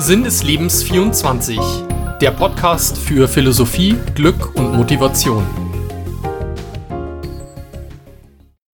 Sinn des Lebens 24, der Podcast für Philosophie, Glück und Motivation.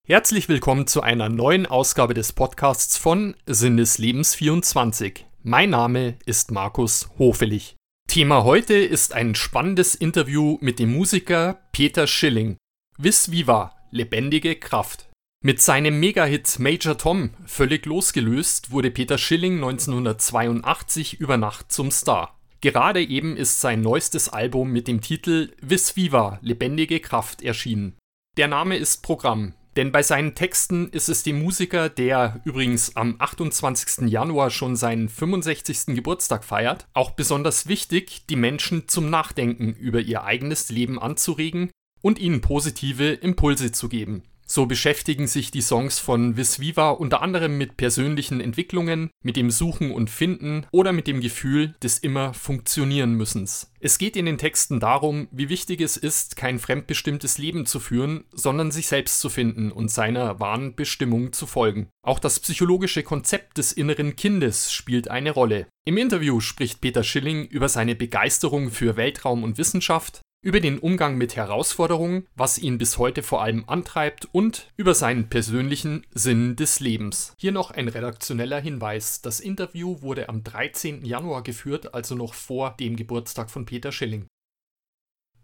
Herzlich willkommen zu einer neuen Ausgabe des Podcasts von Sinn des Lebens 24. Mein Name ist Markus Hofelich. Thema heute ist ein spannendes Interview mit dem Musiker Peter Schilling. Vis Viva, lebendige Kraft. Mit seinem Megahit Major Tom völlig losgelöst wurde Peter Schilling 1982 über Nacht zum Star. Gerade eben ist sein neuestes Album mit dem Titel Vis Viva Lebendige Kraft erschienen. Der Name ist Programm, denn bei seinen Texten ist es dem Musiker, der übrigens am 28. Januar schon seinen 65. Geburtstag feiert, auch besonders wichtig, die Menschen zum Nachdenken über ihr eigenes Leben anzuregen und ihnen positive Impulse zu geben. So beschäftigen sich die Songs von Vis Viva unter anderem mit persönlichen Entwicklungen, mit dem Suchen und Finden oder mit dem Gefühl des immer funktionieren müssens. Es geht in den Texten darum, wie wichtig es ist, kein fremdbestimmtes Leben zu führen, sondern sich selbst zu finden und seiner wahren Bestimmung zu folgen. Auch das psychologische Konzept des inneren Kindes spielt eine Rolle. Im Interview spricht Peter Schilling über seine Begeisterung für Weltraum und Wissenschaft, über den Umgang mit Herausforderungen, was ihn bis heute vor allem antreibt und über seinen persönlichen Sinn des Lebens. Hier noch ein redaktioneller Hinweis. Das Interview wurde am 13. Januar geführt, also noch vor dem Geburtstag von Peter Schilling.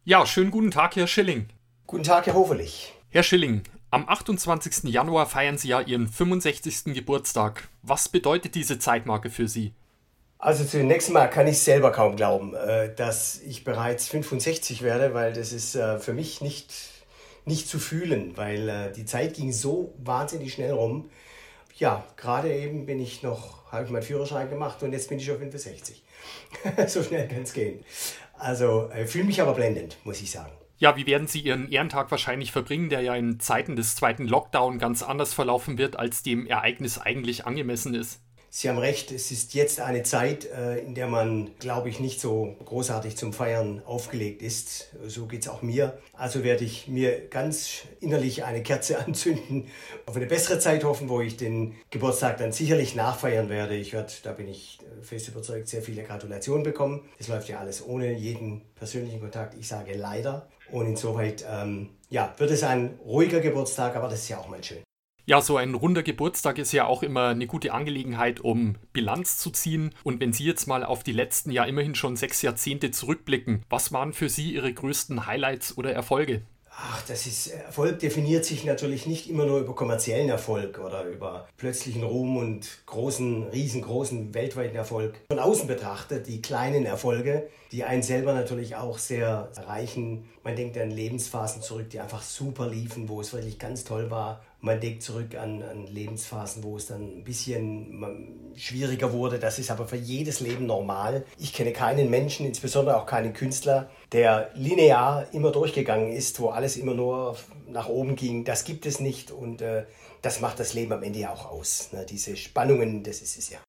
Ja, schönen guten Tag, Herr Schilling. Guten Tag, Herr Hoferlich. Herr Schilling, am 28. Januar feiern Sie ja Ihren 65. Geburtstag. Was bedeutet diese Zeitmarke für Sie? Also zunächst mal kann ich selber kaum glauben, äh, dass ich bereits 65 werde, weil das ist äh, für mich nicht, nicht zu fühlen, weil äh, die Zeit ging so wahnsinnig schnell rum. Ja, gerade eben bin ich noch, habe ich meinen Führerschein gemacht und jetzt bin ich schon 65. so schnell kann es gehen. Also fühle mich aber blendend, muss ich sagen. Ja, wie werden Sie Ihren Ehrentag wahrscheinlich verbringen, der ja in Zeiten des zweiten Lockdown ganz anders verlaufen wird, als dem Ereignis eigentlich angemessen ist? Sie haben recht, es ist jetzt eine Zeit, äh, in der man, glaube ich, nicht so großartig zum Feiern aufgelegt ist. So geht es auch mir. Also werde ich mir ganz innerlich eine Kerze anzünden, auf eine bessere Zeit hoffen, wo ich den Geburtstag dann sicherlich nachfeiern werde. Ich werde, da bin ich fest überzeugt, sehr viele Gratulationen bekommen. Es läuft ja alles ohne jeden persönlichen Kontakt. Ich sage leider. Und insoweit, ähm, ja, wird es ein ruhiger Geburtstag, aber das ist ja auch mal schön. Ja, so ein runder Geburtstag ist ja auch immer eine gute Angelegenheit, um Bilanz zu ziehen. Und wenn Sie jetzt mal auf die letzten ja immerhin schon sechs Jahrzehnte zurückblicken, was waren für Sie Ihre größten Highlights oder Erfolge? Ach, das ist, Erfolg definiert sich natürlich nicht immer nur über kommerziellen Erfolg oder über plötzlichen Ruhm und großen, riesengroßen weltweiten Erfolg. Von außen betrachtet, die kleinen Erfolge, die einen selber natürlich auch sehr erreichen. Man denkt an Lebensphasen zurück, die einfach super liefen, wo es wirklich ganz toll war. Man denkt zurück an, an Lebensphasen, wo es dann ein bisschen schwieriger wurde. Das ist aber für jedes Leben normal. Ich kenne keinen Menschen, insbesondere auch keinen Künstler, der linear immer durchgegangen ist, wo alles immer nur nach oben ging. Das gibt es nicht und äh, das macht das Leben am Ende ja auch aus. Ne? Diese Spannungen, das ist es ja.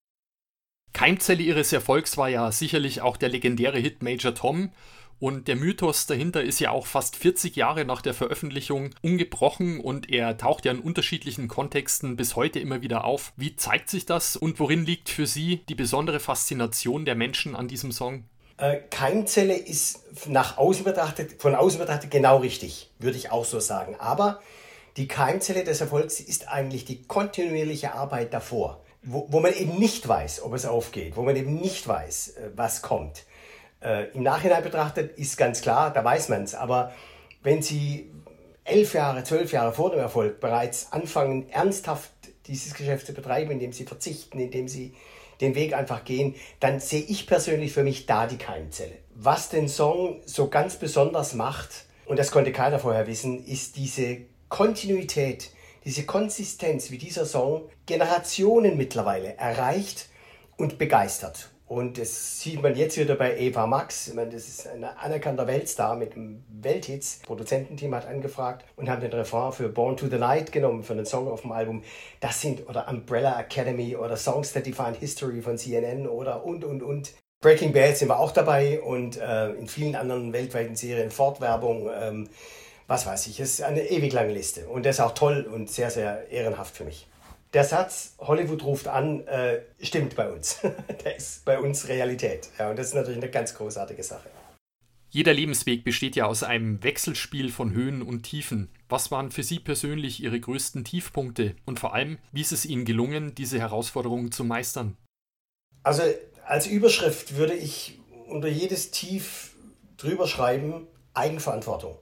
Keimzelle ihres Erfolgs war ja sicherlich auch der legendäre Hit Major Tom. Und der Mythos dahinter ist ja auch fast 40 Jahre nach der Veröffentlichung ungebrochen und er taucht ja in unterschiedlichen Kontexten bis heute immer wieder auf. Wie zeigt sich das und worin liegt für Sie die besondere Faszination der Menschen an diesem Song? Äh, Keimzelle ist nach außen betrachtet, von außen betrachtet genau richtig, würde ich auch so sagen. Aber die Keimzelle des Erfolgs ist eigentlich die kontinuierliche Arbeit davor, wo, wo man eben nicht weiß, ob es aufgeht, wo man eben nicht weiß, äh, was kommt. Äh, Im Nachhinein betrachtet ist ganz klar, da weiß man es. Aber wenn Sie elf Jahre, zwölf Jahre vor dem Erfolg bereits anfangen, ernsthaft dieses Geschäft zu betreiben, indem Sie verzichten, indem Sie den Weg einfach gehen, dann sehe ich persönlich für mich da die Keimzelle. Was den Song so ganz besonders macht, und das konnte keiner vorher wissen, ist diese Kontinuität, diese Konsistenz, wie dieser Song Generationen mittlerweile erreicht und begeistert. Und das sieht man jetzt wieder bei Eva Max. Ich meine, das ist ein anerkannter Weltstar mit einem Welthits. Das Produzententeam hat angefragt und haben den Refrain für Born to the Night genommen, für einen Song auf dem Album. Das sind, oder Umbrella Academy oder Songs That Define History von CNN oder und, und, und. Breaking Bad sind wir auch dabei und äh, in vielen anderen weltweiten Serien, Fortwerbung, ähm, was weiß ich. Es ist eine ewig lange Liste und das ist auch toll und sehr, sehr ehrenhaft für mich. Der Satz, Hollywood ruft an, äh, stimmt bei uns. der ist bei uns Realität. Ja, und das ist natürlich eine ganz großartige Sache. Jeder Lebensweg besteht ja aus einem Wechselspiel von Höhen und Tiefen. Was waren für Sie persönlich Ihre größten Tiefpunkte und vor allem, wie ist es Ihnen gelungen, diese Herausforderungen zu meistern? Also als Überschrift würde ich unter jedes Tief drüber schreiben, Eigenverantwortung.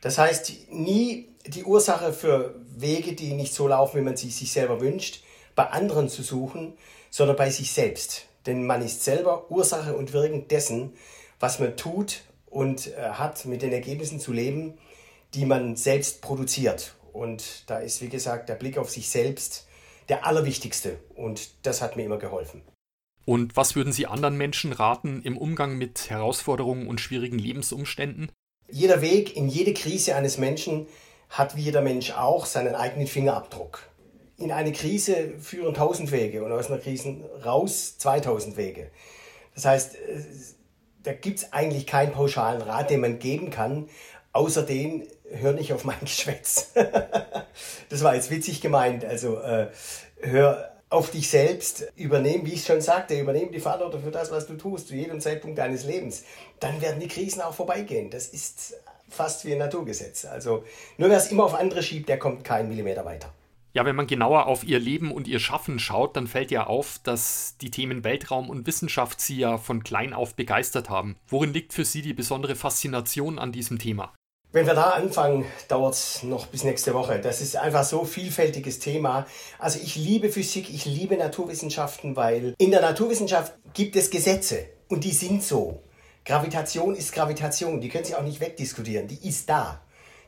Das heißt, nie die Ursache für Wege, die nicht so laufen, wie man sie sich selber wünscht, bei anderen zu suchen, sondern bei sich selbst. Denn man ist selber Ursache und Wirken dessen, was man tut und äh, hat, mit den Ergebnissen zu leben, die man selbst produziert. Und da ist, wie gesagt, der Blick auf sich selbst der allerwichtigste. Und das hat mir immer geholfen. Und was würden Sie anderen Menschen raten im Umgang mit Herausforderungen und schwierigen Lebensumständen? Jeder Weg in jede Krise eines Menschen hat wie jeder Mensch auch seinen eigenen Fingerabdruck. In eine Krise führen tausend Wege und aus einer Krise raus 2000 Wege. Das heißt, da gibt es eigentlich keinen pauschalen Rat, den man geben kann, außer den, hör nicht auf mein Geschwätz. das war jetzt witzig gemeint. Also äh, hör auf dich selbst, übernehmen, wie ich schon sagte, übernehmen die Verantwortung für das, was du tust, zu jedem Zeitpunkt deines Lebens. Dann werden die Krisen auch vorbeigehen. Das ist fast wie ein Naturgesetz. Also nur wer es immer auf andere schiebt, der kommt keinen Millimeter weiter. Ja, wenn man genauer auf ihr Leben und ihr Schaffen schaut, dann fällt ja auf, dass die Themen Weltraum und Wissenschaft sie ja von klein auf begeistert haben. Worin liegt für Sie die besondere Faszination an diesem Thema? Wenn wir da anfangen, dauert es noch bis nächste Woche. Das ist einfach so vielfältiges Thema. Also ich liebe Physik, ich liebe Naturwissenschaften, weil in der Naturwissenschaft gibt es Gesetze und die sind so. Gravitation ist Gravitation, die können Sie auch nicht wegdiskutieren, die ist da.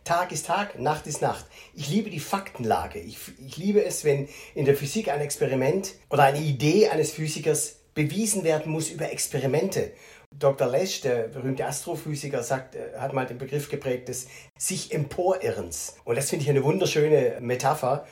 Tag ist Tag, Nacht ist Nacht. Ich liebe die Faktenlage. Ich, ich liebe es, wenn in der Physik ein Experiment oder eine Idee eines Physikers bewiesen werden muss über Experimente. Dr. Lesch, der berühmte Astrophysiker, sagt, äh, hat mal den Begriff geprägt des sich emporirrens. Und das finde ich eine wunderschöne Metapher.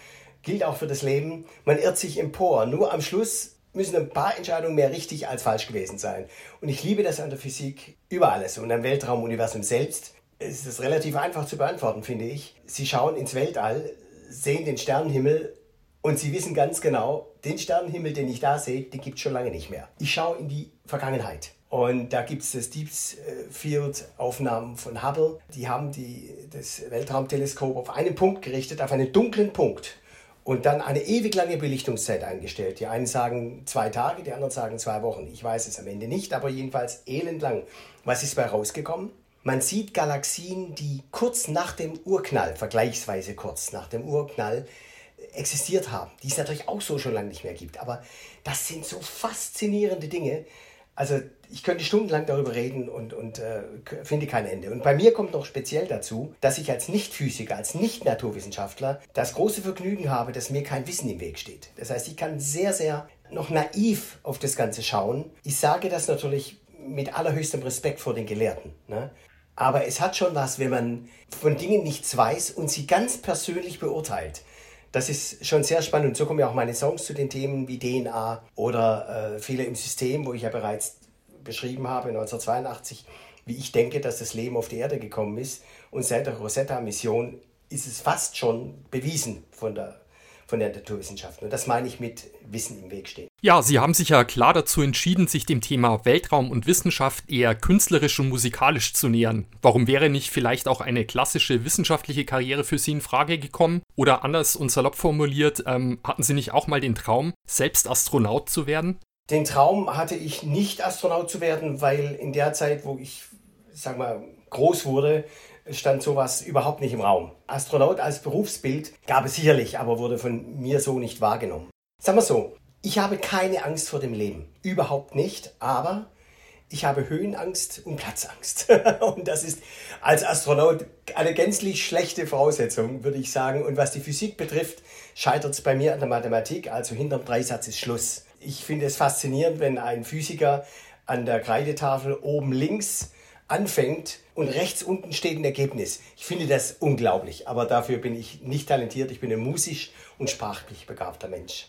Gilt auch für das Leben. Man irrt sich empor. Nur am Schluss müssen ein paar Entscheidungen mehr richtig als falsch gewesen sein. Und ich liebe das an der Physik über alles. Und am Weltraumuniversum selbst ist es relativ einfach zu beantworten, finde ich. Sie schauen ins Weltall, sehen den Sternenhimmel und Sie wissen ganz genau, den Sternenhimmel, den ich da sehe, den gibt es schon lange nicht mehr. Ich schaue in die Vergangenheit. Und da gibt es das Deep Field Aufnahmen von Hubble. Die haben die, das Weltraumteleskop auf einen Punkt gerichtet, auf einen dunklen Punkt. Und dann eine ewig lange Belichtungszeit eingestellt. Die einen sagen zwei Tage, die anderen sagen zwei Wochen. Ich weiß es am Ende nicht, aber jedenfalls elendlang. Was ist dabei rausgekommen? Man sieht Galaxien, die kurz nach dem Urknall, vergleichsweise kurz nach dem Urknall, existiert haben, die es natürlich auch so schon lange nicht mehr gibt. Aber das sind so faszinierende Dinge, also ich könnte stundenlang darüber reden und, und äh, finde kein Ende. Und bei mir kommt noch speziell dazu, dass ich als Nicht-Physiker, als Nicht-Naturwissenschaftler das große Vergnügen habe, dass mir kein Wissen im Weg steht. Das heißt, ich kann sehr, sehr noch naiv auf das Ganze schauen. Ich sage das natürlich mit allerhöchstem Respekt vor den Gelehrten. Ne? Aber es hat schon was, wenn man von Dingen nichts weiß und sie ganz persönlich beurteilt. Das ist schon sehr spannend. Und so kommen ja auch meine Songs zu den Themen wie DNA oder äh, viele im System, wo ich ja bereits beschrieben habe, 1982, wie ich denke, dass das Leben auf die Erde gekommen ist. Und seit der Rosetta-Mission ist es fast schon bewiesen von der von der Naturwissenschaft. Und das meine ich mit Wissen im Weg stehen. Ja, Sie haben sich ja klar dazu entschieden, sich dem Thema Weltraum und Wissenschaft eher künstlerisch und musikalisch zu nähern. Warum wäre nicht vielleicht auch eine klassische wissenschaftliche Karriere für Sie in Frage gekommen? Oder anders und salopp formuliert, ähm, hatten Sie nicht auch mal den Traum, selbst Astronaut zu werden? Den Traum hatte ich nicht Astronaut zu werden, weil in der Zeit, wo ich, sag mal, groß wurde, stand sowas überhaupt nicht im Raum. Astronaut als Berufsbild gab es sicherlich, aber wurde von mir so nicht wahrgenommen. Sagen wir so, ich habe keine Angst vor dem Leben. Überhaupt nicht, aber ich habe Höhenangst und Platzangst. und das ist als Astronaut eine gänzlich schlechte Voraussetzung, würde ich sagen. Und was die Physik betrifft, scheitert es bei mir an der Mathematik. Also hinterm Dreisatz ist Schluss. Ich finde es faszinierend, wenn ein Physiker an der Kreidetafel oben links anfängt und rechts unten steht ein Ergebnis. Ich finde das unglaublich, aber dafür bin ich nicht talentiert. Ich bin ein musisch und sprachlich begabter Mensch.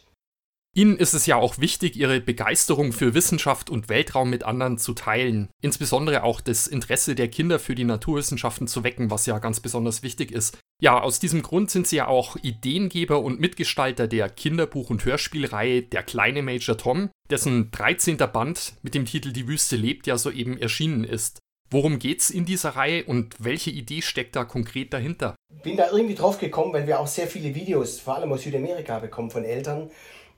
Ihnen ist es ja auch wichtig, Ihre Begeisterung für Wissenschaft und Weltraum mit anderen zu teilen. Insbesondere auch das Interesse der Kinder für die Naturwissenschaften zu wecken, was ja ganz besonders wichtig ist. Ja, aus diesem Grund sind sie ja auch Ideengeber und Mitgestalter der Kinderbuch- und Hörspielreihe Der kleine Major Tom, dessen 13. Band mit dem Titel Die Wüste lebt ja soeben erschienen ist. Worum geht's in dieser Reihe und welche Idee steckt da konkret dahinter? Bin da irgendwie drauf gekommen, weil wir auch sehr viele Videos, vor allem aus Südamerika, bekommen von Eltern,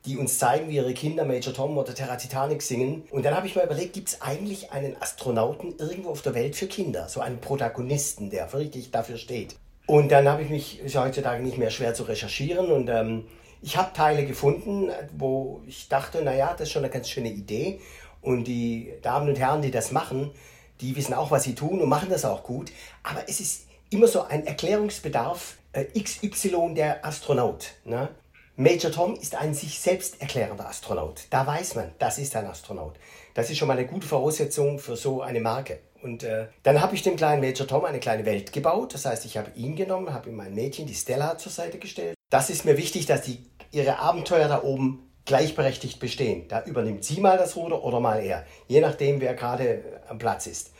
die uns zeigen, wie ihre Kinder Major Tom oder Terra Titanic singen. Und dann habe ich mal überlegt, gibt es eigentlich einen Astronauten irgendwo auf der Welt für Kinder? So einen Protagonisten, der wirklich dafür steht. Und dann habe ich mich, ist ja heutzutage nicht mehr schwer zu recherchieren und ähm, ich habe Teile gefunden, wo ich dachte, naja, das ist schon eine ganz schöne Idee. Und die Damen und Herren, die das machen, die wissen auch, was sie tun und machen das auch gut. Aber es ist immer so ein Erklärungsbedarf äh, XY der Astronaut. Ne? Major Tom ist ein sich selbst erklärender Astronaut. Da weiß man, das ist ein Astronaut. Das ist schon mal eine gute Voraussetzung für so eine Marke. Und äh, dann habe ich dem kleinen Major Tom eine kleine Welt gebaut. Das heißt, ich habe ihn genommen, habe ihm mein Mädchen, die Stella, zur Seite gestellt. Das ist mir wichtig, dass die ihre Abenteuer da oben gleichberechtigt bestehen. Da übernimmt sie mal das Ruder oder mal er, je nachdem, wer gerade am Platz ist.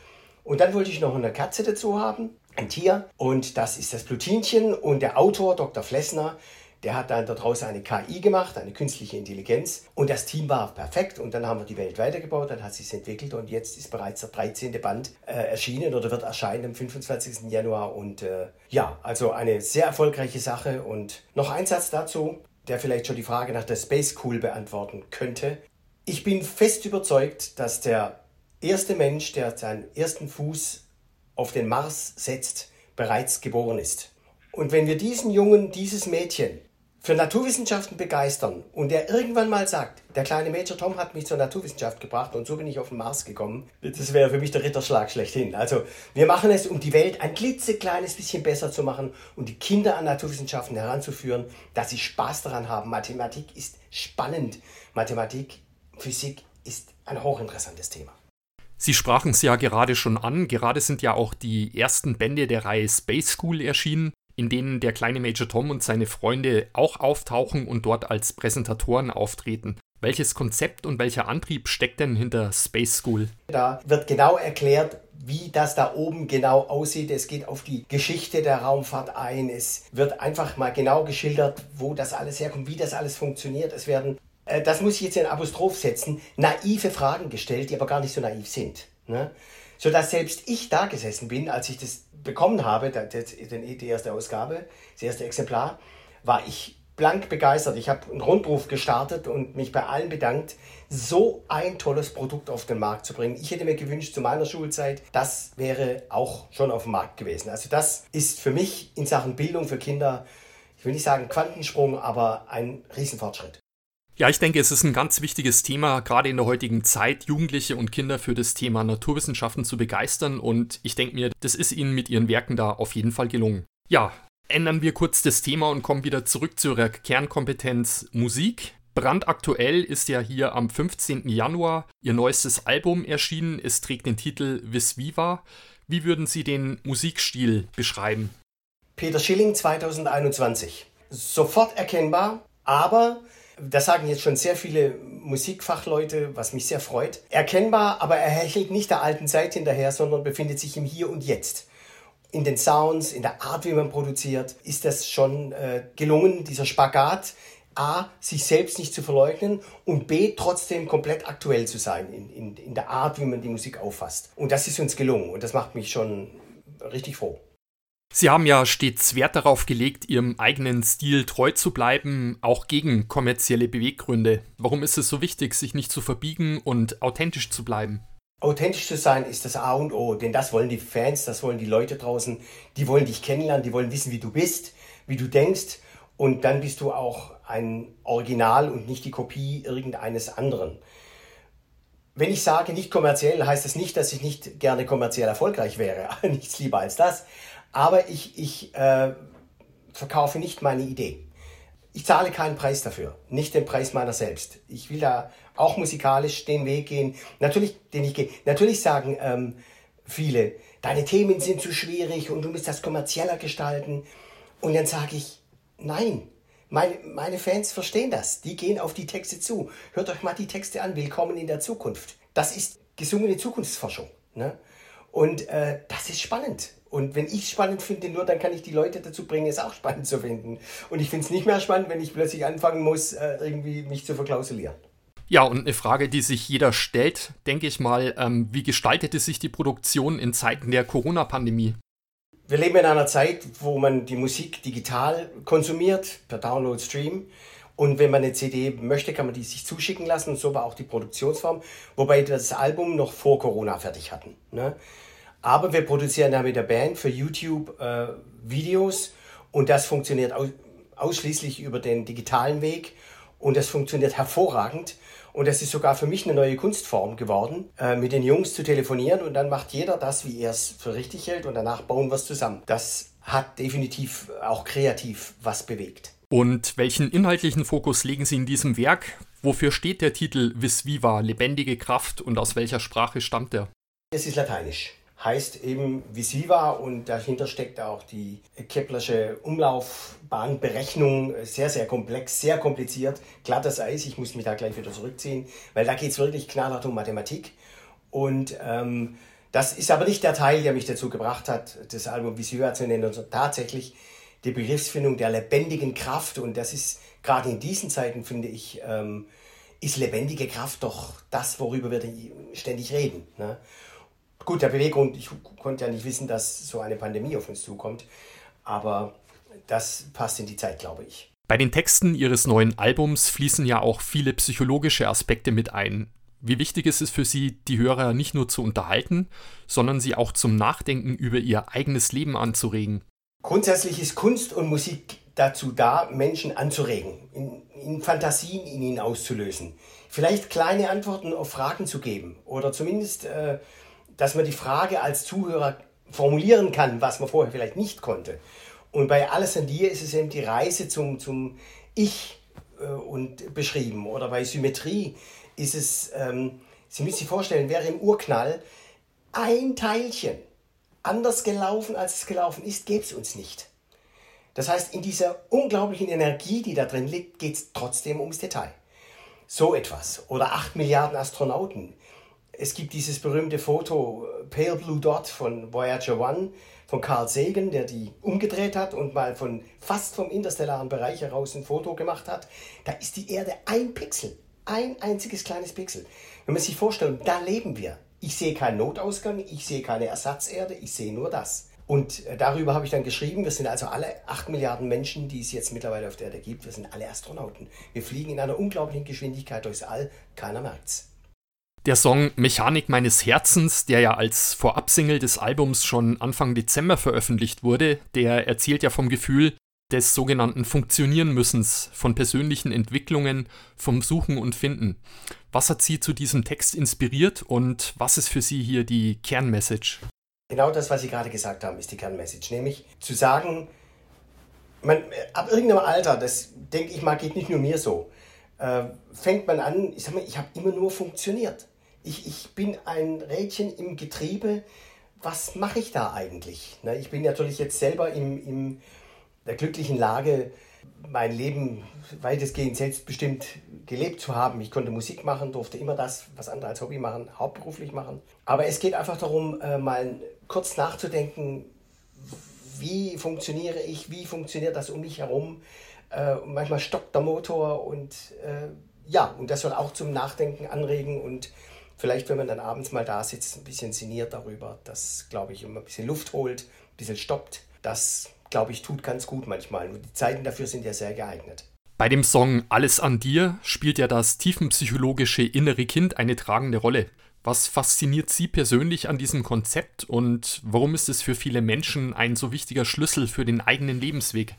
Und dann wollte ich noch eine Katze dazu haben, ein Tier, und das ist das Plutinchen. Und der Autor, Dr. Flessner, der hat dann daraus eine KI gemacht, eine künstliche Intelligenz. Und das Team war perfekt. Und dann haben wir die Welt weitergebaut, dann hat sich entwickelt und jetzt ist bereits der 13. Band äh, erschienen oder wird erscheinen am 25. Januar. Und äh, ja, also eine sehr erfolgreiche Sache. Und noch ein Satz dazu, der vielleicht schon die Frage nach der Space School beantworten könnte. Ich bin fest überzeugt, dass der erste Mensch, der seinen ersten Fuß auf den Mars setzt, bereits geboren ist. Und wenn wir diesen Jungen, dieses Mädchen für Naturwissenschaften begeistern und der irgendwann mal sagt, der kleine Major Tom hat mich zur Naturwissenschaft gebracht und so bin ich auf den Mars gekommen, das wäre für mich der Ritterschlag schlechthin. Also wir machen es, um die Welt ein klitzekleines bisschen besser zu machen und die Kinder an Naturwissenschaften heranzuführen, dass sie Spaß daran haben. Mathematik ist spannend. Mathematik, Physik ist ein hochinteressantes Thema. Sie sprachen es ja gerade schon an, gerade sind ja auch die ersten Bände der Reihe Space School erschienen in denen der kleine Major Tom und seine Freunde auch auftauchen und dort als Präsentatoren auftreten. Welches Konzept und welcher Antrieb steckt denn hinter Space School? Da wird genau erklärt, wie das da oben genau aussieht. Es geht auf die Geschichte der Raumfahrt ein. Es wird einfach mal genau geschildert, wo das alles herkommt, wie das alles funktioniert. Es werden, äh, das muss ich jetzt in Apostroph setzen, naive Fragen gestellt, die aber gar nicht so naiv sind. Ne? Sodass selbst ich da gesessen bin, als ich das bekommen habe, die erste Ausgabe, das erste Exemplar, war ich blank begeistert. Ich habe einen Rundruf gestartet und mich bei allen bedankt, so ein tolles Produkt auf den Markt zu bringen. Ich hätte mir gewünscht, zu meiner Schulzeit, das wäre auch schon auf dem Markt gewesen. Also das ist für mich in Sachen Bildung für Kinder, ich will nicht sagen Quantensprung, aber ein Riesenfortschritt. Ja, ich denke, es ist ein ganz wichtiges Thema, gerade in der heutigen Zeit, Jugendliche und Kinder für das Thema Naturwissenschaften zu begeistern. Und ich denke mir, das ist ihnen mit ihren Werken da auf jeden Fall gelungen. Ja, ändern wir kurz das Thema und kommen wieder zurück zu ihrer Kernkompetenz Musik. Brandaktuell ist ja hier am 15. Januar ihr neuestes Album erschienen. Es trägt den Titel Vis Viva. Wie würden Sie den Musikstil beschreiben? Peter Schilling 2021. Sofort erkennbar, aber das sagen jetzt schon sehr viele Musikfachleute, was mich sehr freut. Erkennbar, aber er hechelt nicht der alten Zeit hinterher, sondern befindet sich im Hier und Jetzt. In den Sounds, in der Art, wie man produziert, ist das schon äh, gelungen, dieser Spagat. A, sich selbst nicht zu verleugnen und B, trotzdem komplett aktuell zu sein in, in, in der Art, wie man die Musik auffasst. Und das ist uns gelungen und das macht mich schon richtig froh. Sie haben ja stets Wert darauf gelegt, Ihrem eigenen Stil treu zu bleiben, auch gegen kommerzielle Beweggründe. Warum ist es so wichtig, sich nicht zu verbiegen und authentisch zu bleiben? Authentisch zu sein ist das A und O, denn das wollen die Fans, das wollen die Leute draußen, die wollen dich kennenlernen, die wollen wissen, wie du bist, wie du denkst und dann bist du auch ein Original und nicht die Kopie irgendeines anderen. Wenn ich sage nicht kommerziell, heißt das nicht, dass ich nicht gerne kommerziell erfolgreich wäre. Nichts lieber als das aber ich, ich äh, verkaufe nicht meine Idee. Ich zahle keinen Preis dafür, nicht den Preis meiner selbst. Ich will da auch musikalisch den Weg gehen, natürlich, den ich gehe. Natürlich sagen ähm, viele, deine Themen sind zu schwierig und du musst das kommerzieller gestalten. Und dann sage ich, nein, meine, meine Fans verstehen das. Die gehen auf die Texte zu. Hört euch mal die Texte an. Willkommen in der Zukunft. Das ist gesungene Zukunftsforschung. Ne? Und äh, das ist spannend. Und wenn ich es spannend finde, nur dann kann ich die Leute dazu bringen, es auch spannend zu finden. Und ich finde es nicht mehr spannend, wenn ich plötzlich anfangen muss, äh, irgendwie mich zu verklausulieren. Ja, und eine Frage, die sich jeder stellt, denke ich mal, ähm, wie gestaltete sich die Produktion in Zeiten der Corona-Pandemie? Wir leben in einer Zeit, wo man die Musik digital konsumiert, per Download, Stream. Und wenn man eine CD möchte, kann man die sich zuschicken lassen. Und so war auch die Produktionsform, wobei wir das Album noch vor Corona fertig hatten. Ne? Aber wir produzieren da mit der Band für YouTube äh, Videos und das funktioniert aus, ausschließlich über den digitalen Weg und das funktioniert hervorragend. Und das ist sogar für mich eine neue Kunstform geworden, äh, mit den Jungs zu telefonieren und dann macht jeder das, wie er es für richtig hält und danach bauen wir es zusammen. Das hat definitiv auch kreativ was bewegt. Und welchen inhaltlichen Fokus legen Sie in diesem Werk? Wofür steht der Titel Vis Viva, lebendige Kraft und aus welcher Sprache stammt er? Es ist lateinisch heißt eben Visiva und dahinter steckt auch die Keplersche Umlaufbahnberechnung. Sehr, sehr komplex, sehr kompliziert. Glattes Eis, ich muss mich da gleich wieder zurückziehen, weil da geht es wirklich knallhart um Mathematik. Und ähm, das ist aber nicht der Teil, der mich dazu gebracht hat, das Album Visiva zu nennen, sondern tatsächlich die Begriffsfindung der lebendigen Kraft. Und das ist gerade in diesen Zeiten, finde ich, ähm, ist lebendige Kraft doch das, worüber wir ständig reden. Ne? Gut, der Beweggrund, ich konnte ja nicht wissen, dass so eine Pandemie auf uns zukommt, aber das passt in die Zeit, glaube ich. Bei den Texten Ihres neuen Albums fließen ja auch viele psychologische Aspekte mit ein. Wie wichtig ist es für Sie, die Hörer nicht nur zu unterhalten, sondern sie auch zum Nachdenken über ihr eigenes Leben anzuregen? Grundsätzlich ist Kunst und Musik dazu da, Menschen anzuregen, in, in Fantasien in ihnen auszulösen, vielleicht kleine Antworten auf Fragen zu geben oder zumindest äh, dass man die Frage als Zuhörer formulieren kann, was man vorher vielleicht nicht konnte. Und bei Alles an dir ist es eben die Reise zum, zum Ich äh, und beschrieben. Oder bei Symmetrie ist es, ähm, Sie müssen sich vorstellen, wäre im Urknall ein Teilchen anders gelaufen, als es gelaufen ist, gäbe es uns nicht. Das heißt, in dieser unglaublichen Energie, die da drin liegt, geht es trotzdem ums Detail. So etwas. Oder 8 Milliarden Astronauten es gibt dieses berühmte Foto Pale Blue Dot von Voyager 1 von Carl Sagan, der die umgedreht hat und mal von fast vom interstellaren Bereich heraus ein Foto gemacht hat. Da ist die Erde ein Pixel, ein einziges kleines Pixel. Wenn man sich vorstellt, da leben wir. Ich sehe keinen Notausgang, ich sehe keine Ersatzerde, ich sehe nur das. Und äh, darüber habe ich dann geschrieben, wir sind also alle 8 Milliarden Menschen, die es jetzt mittlerweile auf der Erde gibt, wir sind alle Astronauten. Wir fliegen in einer unglaublichen Geschwindigkeit durchs All, keiner merkt's. Der Song Mechanik meines Herzens, der ja als Vorabsingle des Albums schon Anfang Dezember veröffentlicht wurde, der erzählt ja vom Gefühl des sogenannten Funktionieren-Müssens, von persönlichen Entwicklungen, vom Suchen und Finden. Was hat Sie zu diesem Text inspiriert und was ist für Sie hier die Kernmessage? Genau das, was Sie gerade gesagt haben, ist die Kernmessage, nämlich zu sagen, man, ab irgendeinem Alter, das denke ich mal, geht nicht nur mir so, äh, fängt man an, ich sag mal, ich habe immer nur funktioniert ich, ich bin ein Rädchen im Getriebe. Was mache ich da eigentlich? Ne, ich bin natürlich jetzt selber in, in der glücklichen Lage, mein Leben weitestgehend selbstbestimmt gelebt zu haben. Ich konnte Musik machen, durfte immer das, was andere als Hobby machen, hauptberuflich machen. Aber es geht einfach darum, äh, mal kurz nachzudenken, wie funktioniere ich, wie funktioniert das um mich herum. Äh, manchmal stockt der Motor und äh, ja, und das soll auch zum Nachdenken anregen und vielleicht, wenn man dann abends mal da sitzt, ein bisschen sinniert darüber, das, glaube ich, immer ein bisschen Luft holt, ein bisschen stoppt, das, glaube ich, tut ganz gut manchmal. Und die Zeiten dafür sind ja sehr geeignet. Bei dem Song Alles an dir spielt ja das tiefenpsychologische innere Kind eine tragende Rolle. Was fasziniert Sie persönlich an diesem Konzept und warum ist es für viele Menschen ein so wichtiger Schlüssel für den eigenen Lebensweg?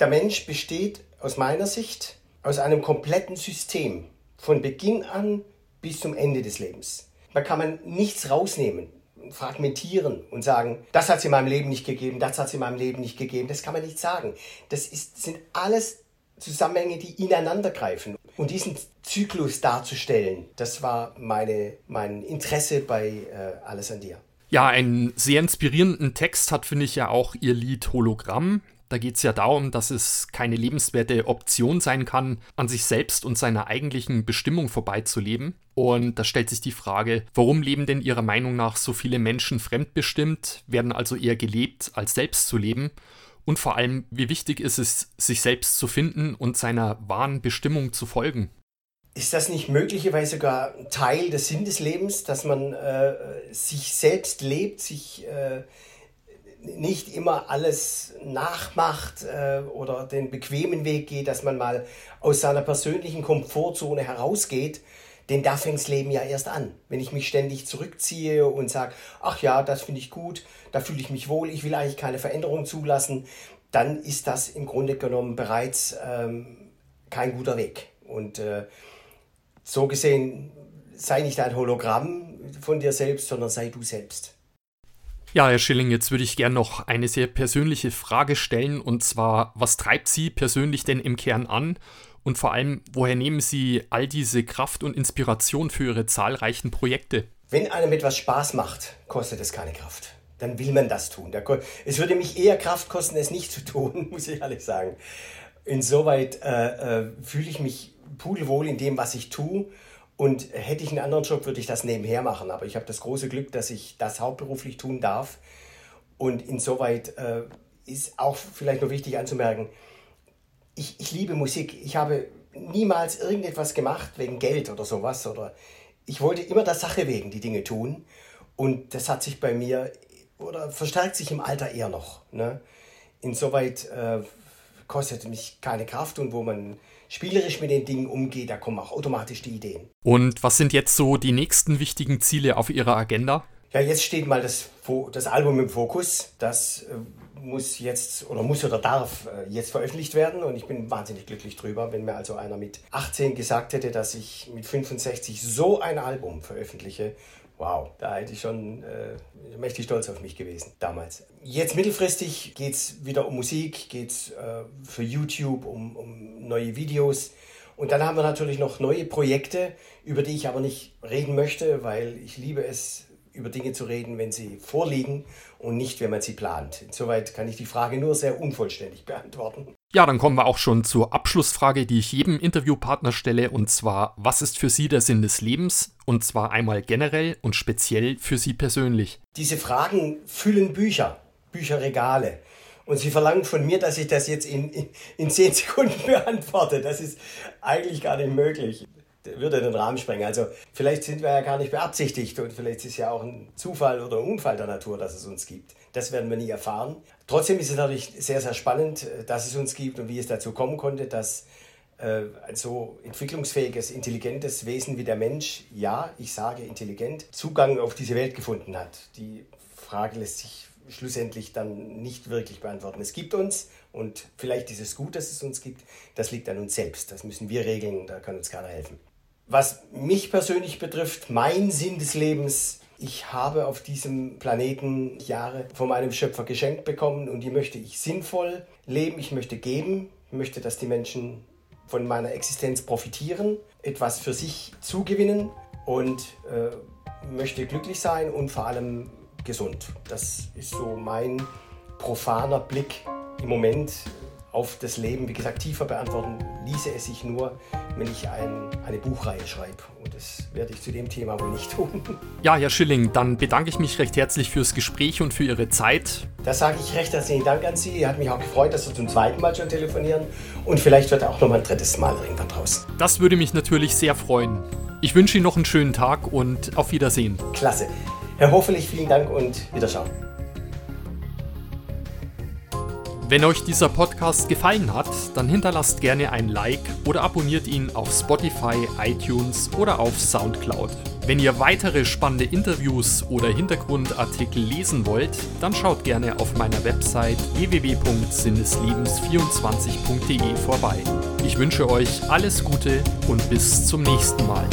Der Mensch besteht aus meiner Sicht aus einem kompletten System. Von Beginn an bis zum Ende des Lebens. Da kann man nichts rausnehmen, fragmentieren und sagen, das hat es in meinem Leben nicht gegeben, das hat es in meinem Leben nicht gegeben. Das kann man nicht sagen. Das ist, sind alles Zusammenhänge, die ineinander greifen. Und diesen Zyklus darzustellen, das war meine, mein Interesse bei äh, Alles an dir. Ja, einen sehr inspirierenden Text hat, finde ich ja auch ihr Lied Hologramm. Da geht es ja darum, dass es keine lebenswerte Option sein kann, an sich selbst und seiner eigentlichen Bestimmung vorbeizuleben. Und da stellt sich die Frage, warum leben denn Ihrer Meinung nach so viele Menschen fremdbestimmt, werden also eher gelebt, als selbst zu leben? Und vor allem, wie wichtig ist es, sich selbst zu finden und seiner wahren Bestimmung zu folgen? Ist das nicht möglicherweise sogar Teil des Sinn des Lebens, dass man äh, sich selbst lebt, sich äh, nicht immer alles nachmacht äh, oder den bequemen Weg geht, dass man mal aus seiner persönlichen Komfortzone herausgeht? Denn da fängt das Leben ja erst an. Wenn ich mich ständig zurückziehe und sage, ach ja, das finde ich gut, da fühle ich mich wohl, ich will eigentlich keine Veränderung zulassen, dann ist das im Grunde genommen bereits ähm, kein guter Weg. Und äh, so gesehen, sei nicht ein Hologramm von dir selbst, sondern sei du selbst. Ja, Herr Schilling, jetzt würde ich gerne noch eine sehr persönliche Frage stellen, und zwar, was treibt Sie persönlich denn im Kern an? Und vor allem, woher nehmen Sie all diese Kraft und Inspiration für Ihre zahlreichen Projekte? Wenn einem etwas Spaß macht, kostet es keine Kraft. Dann will man das tun. Es würde mich eher Kraft kosten, es nicht zu tun, muss ich ehrlich sagen. Insoweit äh, äh, fühle ich mich pudelwohl in dem, was ich tue. Und hätte ich einen anderen Job, würde ich das nebenher machen. Aber ich habe das große Glück, dass ich das hauptberuflich tun darf. Und insoweit äh, ist auch vielleicht noch wichtig anzumerken, ich, ich liebe Musik. Ich habe niemals irgendetwas gemacht wegen Geld oder sowas. Oder ich wollte immer der Sache wegen die Dinge tun. Und das hat sich bei mir oder verstärkt sich im Alter eher noch. Ne? Insoweit äh, kostet mich keine Kraft und wo man spielerisch mit den Dingen umgeht, da kommen auch automatisch die Ideen. Und was sind jetzt so die nächsten wichtigen Ziele auf Ihrer Agenda? Ja, jetzt steht mal das, das Album im Fokus. Das äh, muss jetzt oder muss oder darf äh, jetzt veröffentlicht werden und ich bin wahnsinnig glücklich drüber. Wenn mir also einer mit 18 gesagt hätte, dass ich mit 65 so ein Album veröffentliche, wow, da hätte ich schon äh, mächtig stolz auf mich gewesen damals. Jetzt mittelfristig geht es wieder um Musik, geht es äh, für YouTube um, um neue Videos. Und dann haben wir natürlich noch neue Projekte, über die ich aber nicht reden möchte, weil ich liebe es, über Dinge zu reden, wenn sie vorliegen und nicht, wenn man sie plant. Insoweit kann ich die Frage nur sehr unvollständig beantworten. Ja, dann kommen wir auch schon zur Abschlussfrage, die ich jedem Interviewpartner stelle, und zwar, was ist für Sie der Sinn des Lebens? Und zwar einmal generell und speziell für Sie persönlich. Diese Fragen füllen Bücher, Bücherregale. Und Sie verlangen von mir, dass ich das jetzt in, in, in zehn Sekunden beantworte. Das ist eigentlich gar nicht möglich würde den Rahmen sprengen. Also vielleicht sind wir ja gar nicht beabsichtigt und vielleicht ist ja auch ein Zufall oder ein Unfall der Natur, dass es uns gibt. Das werden wir nie erfahren. Trotzdem ist es natürlich sehr, sehr spannend, äh, dass es uns gibt und wie es dazu kommen konnte, dass äh, ein so entwicklungsfähiges, intelligentes Wesen wie der Mensch, ja, ich sage intelligent, Zugang auf diese Welt gefunden hat. Die Frage lässt sich schlussendlich dann nicht wirklich beantworten. Es gibt uns und vielleicht ist es gut, dass es uns gibt. Das liegt an uns selbst. Das müssen wir regeln, da kann uns keiner helfen. Was mich persönlich betrifft, mein Sinn des Lebens, ich habe auf diesem Planeten Jahre von meinem Schöpfer geschenkt bekommen und die möchte ich sinnvoll leben, ich möchte geben, ich möchte, dass die Menschen von meiner Existenz profitieren, etwas für sich zugewinnen und äh, möchte glücklich sein und vor allem gesund. Das ist so mein profaner Blick im Moment auf das Leben, wie gesagt, tiefer beantworten ließe es sich nur, wenn ich ein, eine Buchreihe schreibe. Und das werde ich zu dem Thema wohl nicht tun. Ja, Herr Schilling, dann bedanke ich mich recht herzlich fürs Gespräch und für Ihre Zeit. Das sage ich recht herzlichen Dank an Sie. Hat mich auch gefreut, dass wir zum zweiten Mal schon telefonieren. Und vielleicht wird auch noch mal ein drittes Mal irgendwann draus. Das würde mich natürlich sehr freuen. Ich wünsche Ihnen noch einen schönen Tag und auf Wiedersehen. Klasse. Herr Hoffentlich, vielen Dank und Wiederschauen. Wenn euch dieser Podcast gefallen hat, dann hinterlasst gerne ein Like oder abonniert ihn auf Spotify, iTunes oder auf SoundCloud. Wenn ihr weitere spannende Interviews oder Hintergrundartikel lesen wollt, dann schaut gerne auf meiner Website www.sinneslebens24.de vorbei. Ich wünsche euch alles Gute und bis zum nächsten Mal.